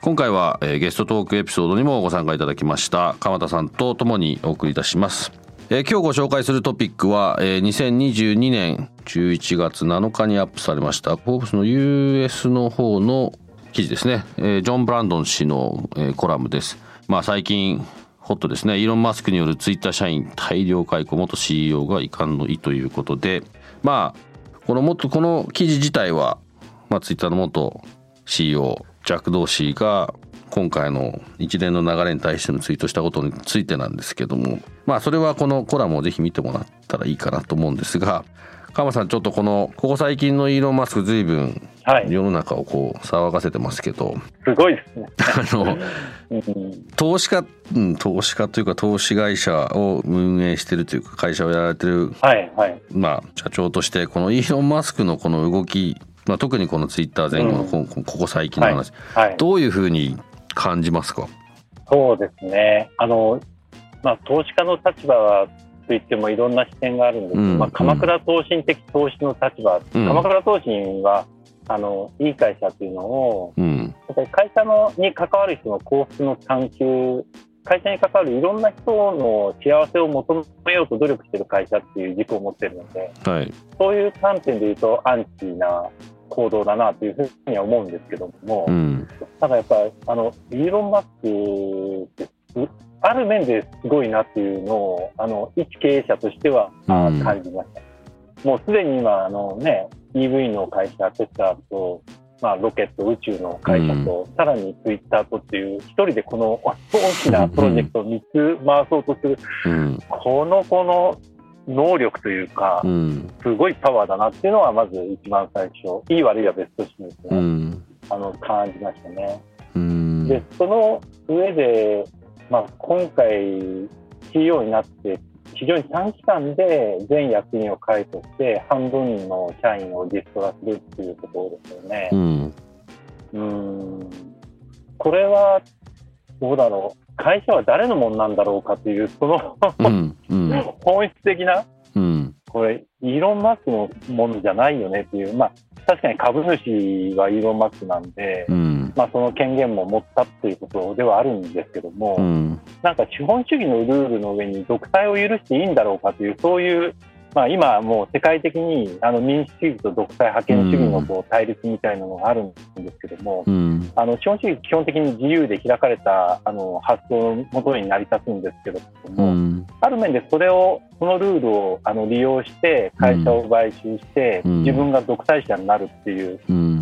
今回は、えー、ゲストトークエピソードにもご参加いただきました川田さんと共にお送りいたします。えー、今日ご紹介するトピックは、えー、2022年11月7日にアップされましたフォーブスの US の方の記事ですね、えー、ジョン・ブランドン氏の、えー、コラムです。まあ最近ホットですね。イーロン・マスクによるツイッター社員大量解雇元 CEO が遺憾の意ということで。まあこのもっとこの記事自体は、まあ、ツイッターの元 CEO ジャック・ドーシーが今回の一連の流れに対してのツイートしたことについてなんですけどもまあそれはこのコラムをぜひ見てもらったらいいかなと思うんですが川さんちょっとこのここ最近のイーロン・マスク随分世の中をこう騒がせてますけど、すごいですね。あの、投資家、うん、投資家というか投資会社を運営してるというか会社をやられてる、はいはい、まあ社長としてこのイーロン・マスクのこの動きまあ、特にこのツイッター前後のこ,、ここ最近の話、はい。はい、どういうふうに感じますか？そうですね。あの、まあ、投資家の立場はといってもいろんな視点があるんですけど、うん、まあ、鎌倉投信的投資の立場、うん、鎌倉投信はあのいい会社というのを、うん、やっぱり会社のに関わる人の幸福の探求会社に関わるいろんな人の幸せを求めようと努力している会社っていう軸を持っているので、はい、そういう観点でいうとアンチな行動だなというふうには思うんですけども、うん、ただやっぱあのイーロン・マスクってある面ですごいなっていうのをあの一経営者としては感じました。うん、もうすでに今あの、ね、EV の会社テスラと、まあ、ロケット宇宙の会社と、うん、さらにツイッターとっていう一人でこの大きなプロジェクトを3つ回そうとする、うん、このこの能力というか、うん、すごいパワーだなっていうのはまず一番最初。いい悪いは別としてですね、うん、あの感じましたね。うん、でその上で、まあ、今回 CEO になって非常に短期間で全役員を解雇して半分の社員をリストラするっていうところですよね。うん。これはどうだろう会社は誰のものなんだろうかというそのうんうん、本質的な、うん、これイーロン・マスクのものじゃないよねっていう、まあ、確かに株主はイーロン・マスクなんで、うん、まあ、その権限も持ったっていうことではあるんですけども、うん、なんか資本主義のルールの上に独裁を許していいんだろうかというそういうまあ、今、もう世界的にあの民主主義と独裁覇権主義のこう対立みたいなのがあるんですけども、うん、あの資本主義、基本的に自由で開かれたあの発想のもとに成り立つんですけども、うん、ある面でそれを、そのルールをあの利用して会社を買収して、自分が独裁者になるっていう、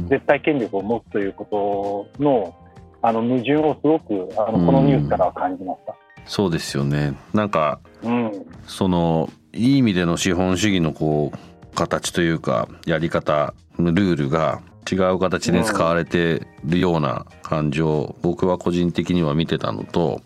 絶対権力を持つということのあの矛盾をすごくあのこのニュースからは感じました。そうですよね。なんか、うん、そのいい意味での資本主義のこう形というかやり方ルールが違う形で使われてるような感じを僕は個人的には見てたのと、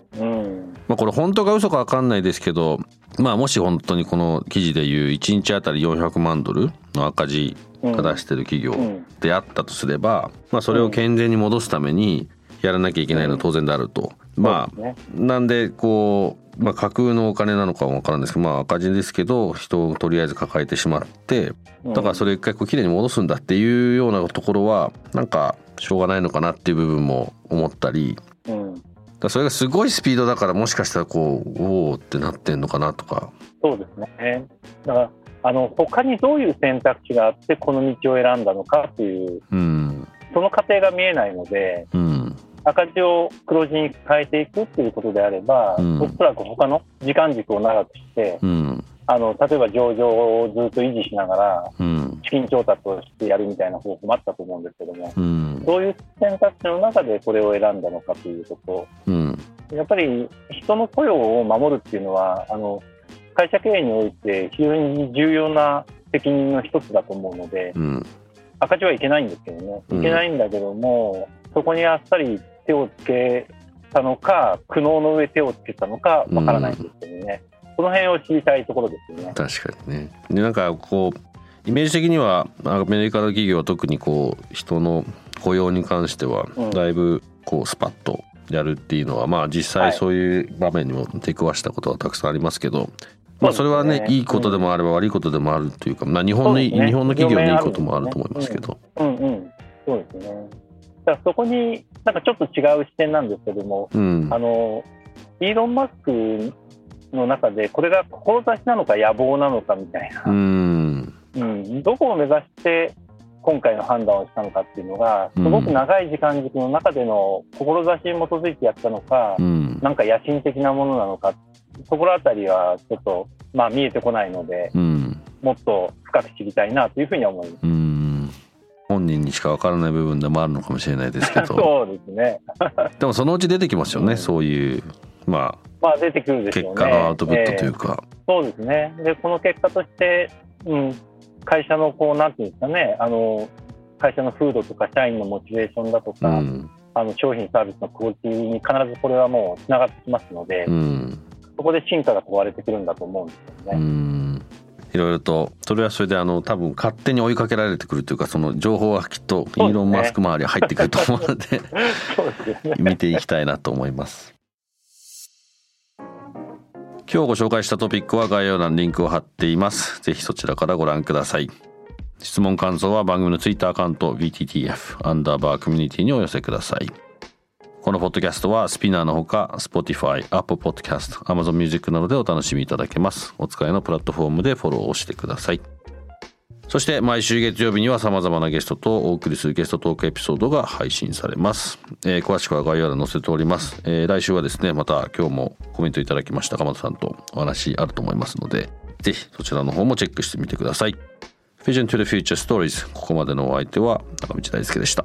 まあ、これ本当か嘘か分かんないですけど、まあ、もし本当にこの記事でいう1日あたり400万ドルの赤字が出してる企業であったとすれば、まあ、それを健全に戻すためにやらなきゃいけないのは当然であると。まあ、なんでこう、まあ、架空のお金なのかは分からんですけど、まあ、赤字ですけど人をとりあえず抱えてしまってだからそれ一回こうきれいに戻すんだっていうようなところはなんかしょうがないのかなっていう部分も思ったり、うん、だそれがすごいスピードだからもしかしたらこうおおってなってんのかなとか。そうですね。だからあの他にどういう選択肢があってこの道を選んだのかっていう、うん、その過程が見えないので、うん、赤字を黒字に変えていくっていうことであれば、うん、おそらく他の時間軸を長くして、うん、あの例えば上場をずっと維持しながら、資金調達をしてやるみたいな方法もあったと思うんですけども、うん、そういう選択肢の中でこれを選んだのかということ、うん、やっぱり人の雇用を守るっていうのは、あの会社経営において非常に重要な責任の一つだと思うので、うん、赤字はいけないんですけどね、いけないんだけども、そこにあっさり手をつけたのか、苦悩の上手をつけたのかわからないんですけどね、この辺を知りたいところですよね。確かにね。でなんかこうイメージ的にはアメリカの企業は特にこう人の雇用に関してはだいぶこうスパッとやるっていうのは、まあ実際そういう場面にも出くわしたことはたくさんありますけど、まあそれはね、いいことでもあれば悪いことでもあるというか、まあ日本の、ね、日本の企業にいいこともあると思いますけど。うん、うん、そうですね。だからそこになんかちょっと違う視点なんですけども、うん、あのイーロン・マスクの中でこれが志なのか野望なのかみたいな、うん、うん、どこを目指して今回の判断をしたのかっていうのがすごく長い時間軸の中での志に基づいてやったのか、うん、なんか野心的なものなのかそこら辺りはちょっと、まあ、見えてこないので、うん、もっと深く知りたいなというふうに思います。本人にしかわからない部分でもあるのかもしれないですけど。そうですね。でもそのうち出てきますよね、うん、そういうまあまあ出てくるでしょうね。結果のアウトプットというか、えー、そうですね。でこの結果として、うん、会社のこうなんていうんですかねあの会社の風土とか社員のモチベーションだとか、うん、あの商品サービスのクオリティに必ずこれはもうつながってきますので、うん、そこで進化が問われてくるんだと思うんですよね。いろいろとそれはそれであの多分勝手に追いかけられてくるというかその情報はきっとイーロン・マスク周りは入ってくると思うので見ていきたいなと思います。今日ご紹介したトピックは概要欄にリンクを貼っています。ぜひそちらからご覧ください。質問感想は番組のツイッターアカウント BTTF アンダーバーコミュニティにお寄せください。このポッドキャストはスピナーのほか Spotify、Apple Podcast、Amazon Music などでお楽しみいただけます。お使いのプラットフォームでフォローをしてください。そして毎週月曜日には様々なゲストとお送りするゲストトークエピソードが配信されます。えー、詳しくは概要欄に載せております。えー、来週はですね、また今日もコメントいただきました鎌田さんとお話あると思いますので、ぜひそちらの方もチェックしてみてください。Vision to the Future Stories ここまでのお相手は中道大輔でした。